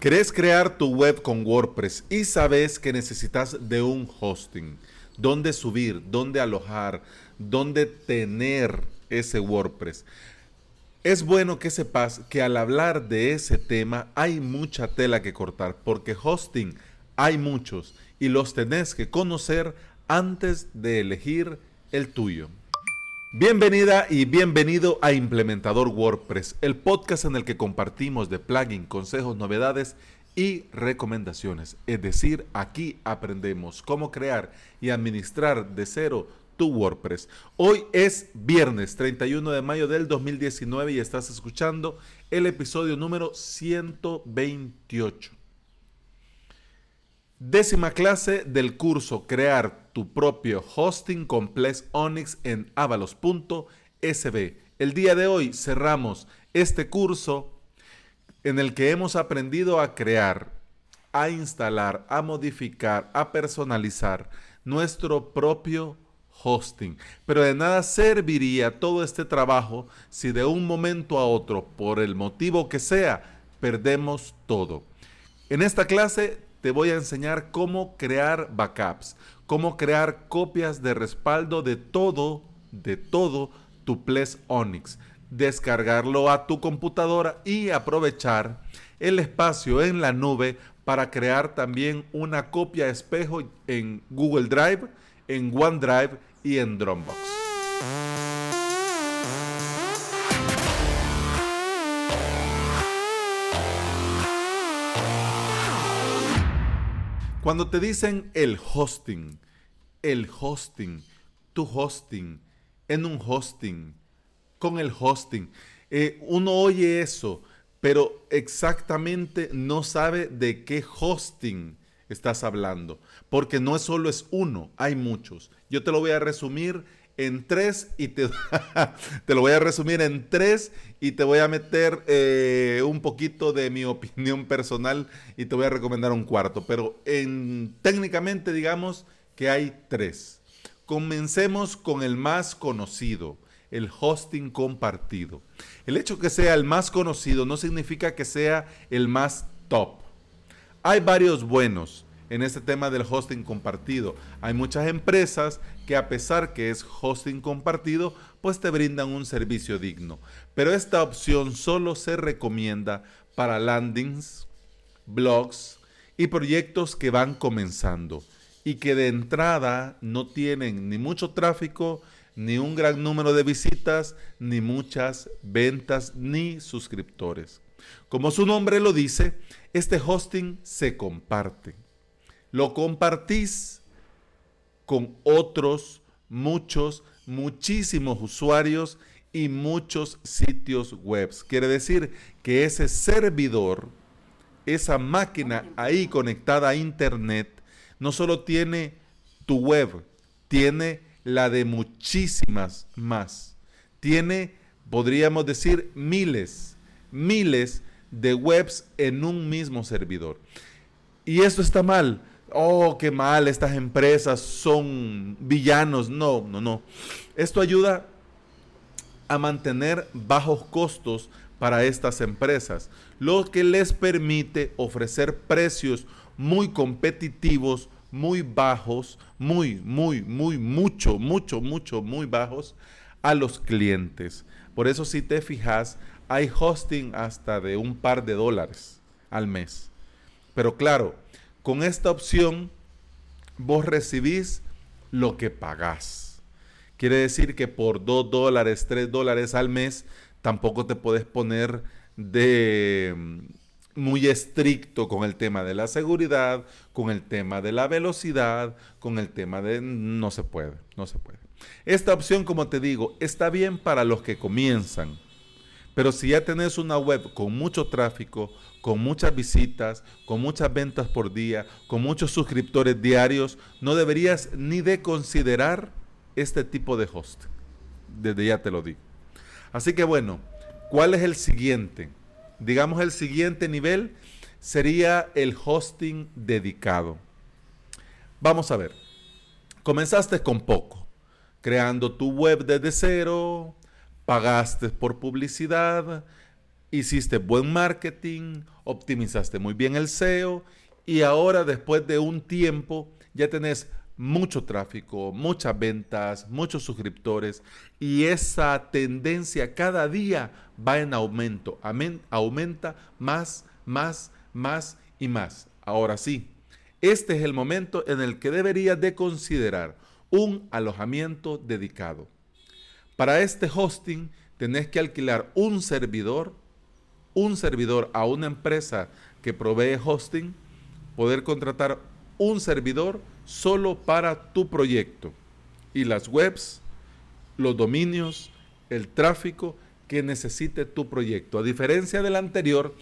¿Querés crear tu web con WordPress y sabes que necesitas de un hosting? ¿Dónde subir? ¿Dónde alojar? ¿Dónde tener ese WordPress? Es bueno que sepas que al hablar de ese tema hay mucha tela que cortar porque hosting hay muchos y los tenés que conocer antes de elegir el tuyo. Bienvenida y bienvenido a Implementador WordPress, el podcast en el que compartimos de plugin, consejos, novedades y recomendaciones. Es decir, aquí aprendemos cómo crear y administrar de cero tu WordPress. Hoy es viernes 31 de mayo del 2019 y estás escuchando el episodio número 128. Décima clase del curso Crear tu propio hosting complex Onyx en avalos.sb. El día de hoy cerramos este curso en el que hemos aprendido a crear, a instalar, a modificar, a personalizar nuestro propio hosting. Pero de nada serviría todo este trabajo si de un momento a otro, por el motivo que sea, perdemos todo. En esta clase te voy a enseñar cómo crear backups, cómo crear copias de respaldo de todo, de todo tu Ples Onyx, descargarlo a tu computadora y aprovechar el espacio en la nube para crear también una copia espejo en Google Drive, en OneDrive y en Dropbox. Cuando te dicen el hosting, el hosting, tu hosting, en un hosting, con el hosting, eh, uno oye eso, pero exactamente no sabe de qué hosting estás hablando, porque no solo es uno, hay muchos. Yo te lo voy a resumir en tres y te, te lo voy a resumir en tres y te voy a meter eh, un poquito de mi opinión personal y te voy a recomendar un cuarto. Pero en, técnicamente digamos que hay tres. Comencemos con el más conocido, el hosting compartido. El hecho que sea el más conocido no significa que sea el más top. Hay varios buenos en este tema del hosting compartido. Hay muchas empresas que a pesar que es hosting compartido, pues te brindan un servicio digno. Pero esta opción solo se recomienda para landings, blogs y proyectos que van comenzando y que de entrada no tienen ni mucho tráfico, ni un gran número de visitas, ni muchas ventas, ni suscriptores. Como su nombre lo dice, este hosting se comparte lo compartís con otros muchos, muchísimos usuarios y muchos sitios web. Quiere decir que ese servidor, esa máquina ahí conectada a Internet, no solo tiene tu web, tiene la de muchísimas más. Tiene, podríamos decir, miles, miles de webs en un mismo servidor. Y esto está mal, oh, qué mal, estas empresas son villanos. No, no, no. Esto ayuda a mantener bajos costos para estas empresas, lo que les permite ofrecer precios muy competitivos, muy bajos, muy, muy, muy, mucho, mucho, mucho, muy bajos a los clientes. Por eso si te fijas, hay hosting hasta de un par de dólares al mes. Pero claro, con esta opción, vos recibís lo que pagás. Quiere decir que por 2 dólares, 3 dólares al mes, tampoco te puedes poner de mm, muy estricto con el tema de la seguridad, con el tema de la velocidad, con el tema de no se puede, no se puede. Esta opción, como te digo, está bien para los que comienzan, pero si ya tenés una web con mucho tráfico, con muchas visitas, con muchas ventas por día, con muchos suscriptores diarios, no deberías ni de considerar este tipo de host. Desde ya te lo digo. Así que bueno, ¿cuál es el siguiente? Digamos el siguiente nivel sería el hosting dedicado. Vamos a ver. Comenzaste con poco, creando tu web desde cero, pagaste por publicidad, hiciste buen marketing, optimizaste muy bien el SEO y ahora después de un tiempo ya tenés mucho tráfico, muchas ventas, muchos suscriptores y esa tendencia cada día va en aumento, aumenta más, más, más y más. Ahora sí, este es el momento en el que deberías de considerar un alojamiento dedicado. Para este hosting tenés que alquilar un servidor, un servidor a una empresa que provee hosting, poder contratar un servidor solo para tu proyecto y las webs, los dominios, el tráfico que necesite tu proyecto. A diferencia del anterior,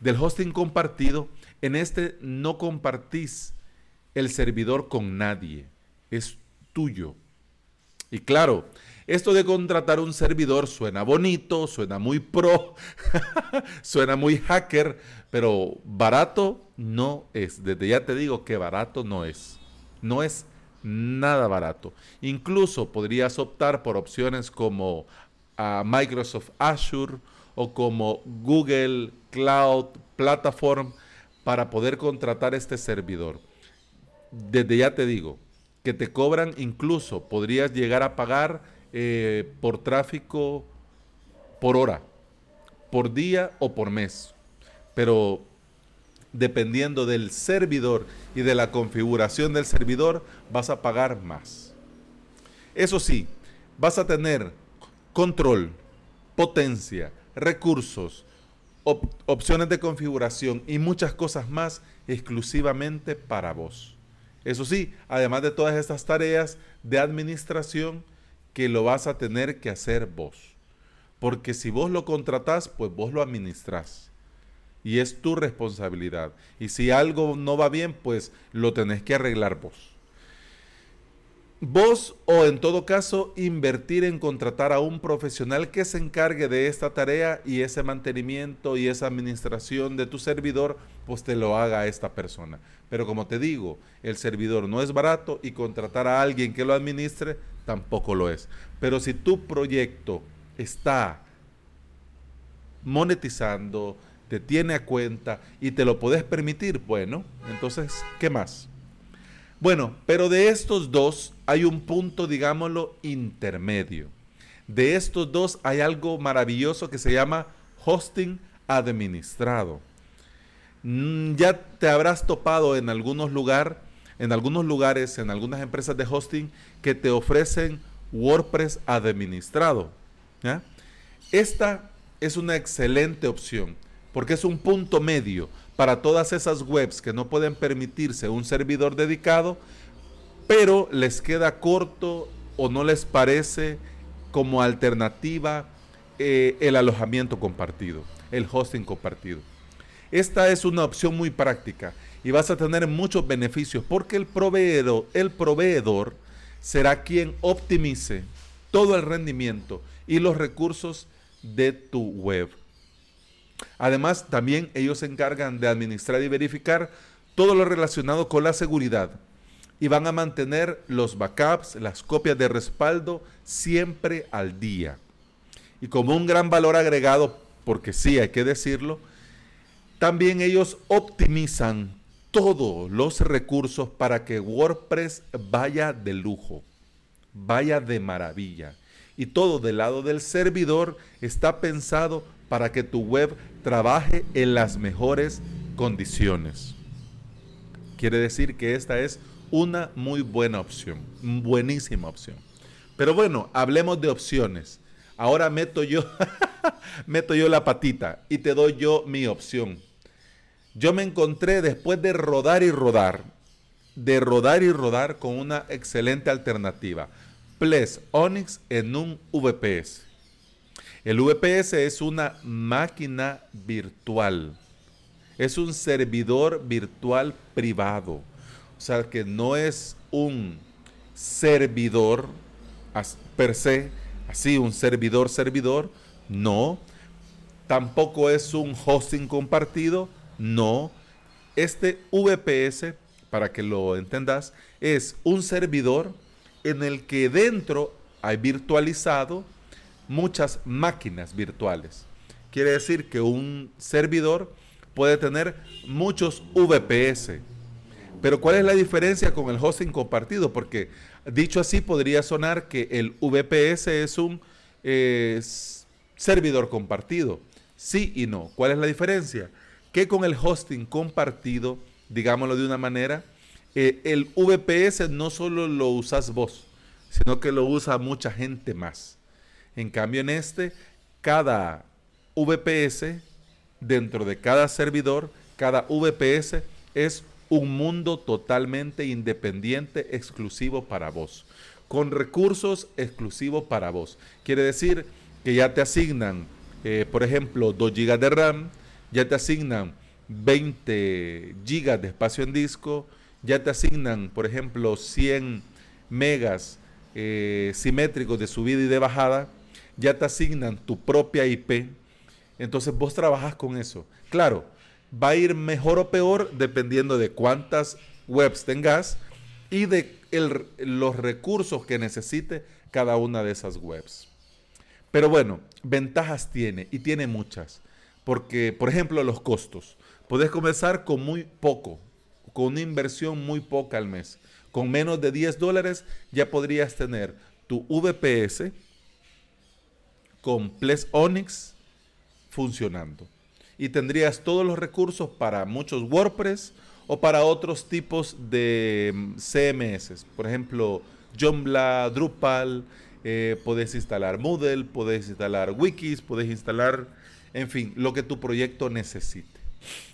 del hosting compartido, en este no compartís el servidor con nadie, es tuyo. Y claro, esto de contratar un servidor suena bonito, suena muy pro, suena muy hacker, pero barato no es. Desde ya te digo que barato no es. No es nada barato. Incluso podrías optar por opciones como ah, Microsoft Azure o como Google Cloud Platform para poder contratar este servidor. Desde ya te digo que te cobran incluso, podrías llegar a pagar eh, por tráfico por hora, por día o por mes. Pero dependiendo del servidor y de la configuración del servidor, vas a pagar más. Eso sí, vas a tener control, potencia, recursos, opciones de configuración y muchas cosas más exclusivamente para vos. Eso sí, además de todas estas tareas de administración que lo vas a tener que hacer vos. Porque si vos lo contratás, pues vos lo administrás. Y es tu responsabilidad. Y si algo no va bien, pues lo tenés que arreglar vos. Vos o en todo caso invertir en contratar a un profesional que se encargue de esta tarea y ese mantenimiento y esa administración de tu servidor, pues te lo haga esta persona. Pero como te digo, el servidor no es barato y contratar a alguien que lo administre tampoco lo es. Pero si tu proyecto está monetizando, te tiene a cuenta y te lo puedes permitir, bueno, entonces, ¿qué más? Bueno, pero de estos dos hay un punto, digámoslo, intermedio. De estos dos hay algo maravilloso que se llama hosting administrado. Mm, ya te habrás topado en algunos lugares, en algunos lugares, en algunas empresas de hosting que te ofrecen WordPress administrado. Esta es una excelente opción porque es un punto medio para todas esas webs que no pueden permitirse un servidor dedicado, pero les queda corto o no les parece como alternativa eh, el alojamiento compartido, el hosting compartido. Esta es una opción muy práctica y vas a tener muchos beneficios porque el proveedor, el proveedor será quien optimice todo el rendimiento y los recursos de tu web. Además, también ellos se encargan de administrar y verificar todo lo relacionado con la seguridad y van a mantener los backups, las copias de respaldo siempre al día. Y como un gran valor agregado, porque sí hay que decirlo, también ellos optimizan todos los recursos para que WordPress vaya de lujo, vaya de maravilla. Y todo del lado del servidor está pensado para que tu web trabaje en las mejores condiciones. Quiere decir que esta es una muy buena opción, buenísima opción. Pero bueno, hablemos de opciones. Ahora meto yo, meto yo la patita y te doy yo mi opción. Yo me encontré después de rodar y rodar, de rodar y rodar con una excelente alternativa. Ples Onyx en un VPS. El VPS es una máquina virtual. Es un servidor virtual privado. O sea que no es un servidor per se, así un servidor servidor, no. Tampoco es un hosting compartido, no. Este VPS, para que lo entendas, es un servidor en el que dentro hay virtualizado muchas máquinas virtuales. Quiere decir que un servidor puede tener muchos VPS. Pero ¿cuál es la diferencia con el hosting compartido? Porque dicho así podría sonar que el VPS es un eh, servidor compartido. Sí y no. ¿Cuál es la diferencia? Que con el hosting compartido, digámoslo de una manera, eh, el VPS no solo lo usas vos, sino que lo usa mucha gente más. En cambio, en este, cada VPS, dentro de cada servidor, cada VPS es un mundo totalmente independiente, exclusivo para vos, con recursos exclusivos para vos. Quiere decir que ya te asignan, eh, por ejemplo, 2 GB de RAM, ya te asignan 20 GB de espacio en disco, ya te asignan, por ejemplo, 100 megas eh, simétricos de subida y de bajada, ya te asignan tu propia IP, entonces vos trabajas con eso. Claro, va a ir mejor o peor dependiendo de cuántas webs tengas y de los recursos que necesite cada una de esas webs. Pero bueno, ventajas tiene y tiene muchas. Porque, por ejemplo, los costos. Puedes comenzar con muy poco, con una inversión muy poca al mes. Con menos de 10 dólares ya podrías tener tu VPS con Ples Onyx funcionando. Y tendrías todos los recursos para muchos WordPress o para otros tipos de mm, CMS. Por ejemplo, Joomla, Drupal, eh, puedes instalar Moodle, puedes instalar Wikis, puedes instalar, en fin, lo que tu proyecto necesite.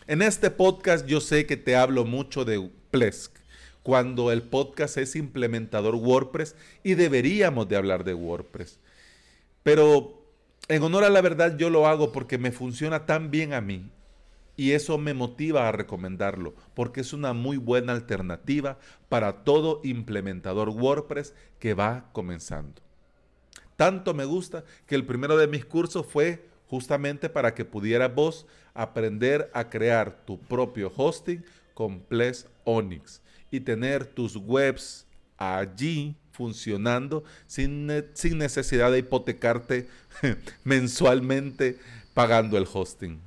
En este podcast yo sé que te hablo mucho de Plesk, cuando el podcast es implementador WordPress y deberíamos de hablar de WordPress. Pero en honor a la verdad yo lo hago porque me funciona tan bien a mí y eso me motiva a recomendarlo porque es una muy buena alternativa para todo implementador WordPress que va comenzando. Tanto me gusta que el primero de mis cursos fue justamente para que pudieras vos aprender a crear tu propio hosting con Ples Onyx y tener tus webs allí funcionando sin, sin necesidad de hipotecarte mensualmente pagando el hosting.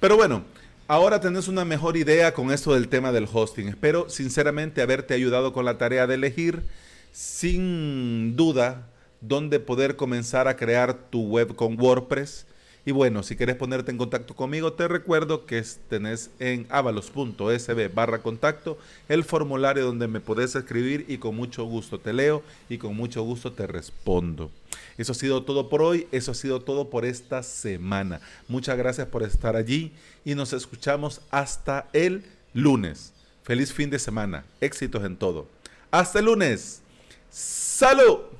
Pero bueno, ahora tenés una mejor idea con esto del tema del hosting. Espero sinceramente haberte ayudado con la tarea de elegir sin duda dónde poder comenzar a crear tu web con WordPress y bueno, si quieres ponerte en contacto conmigo, te recuerdo que tenés en avalos.sb barra contacto el formulario donde me podés escribir y con mucho gusto te leo y con mucho gusto te respondo. Eso ha sido todo por hoy, eso ha sido todo por esta semana. Muchas gracias por estar allí y nos escuchamos hasta el lunes. Feliz fin de semana, éxitos en todo. Hasta el lunes. ¡Salud!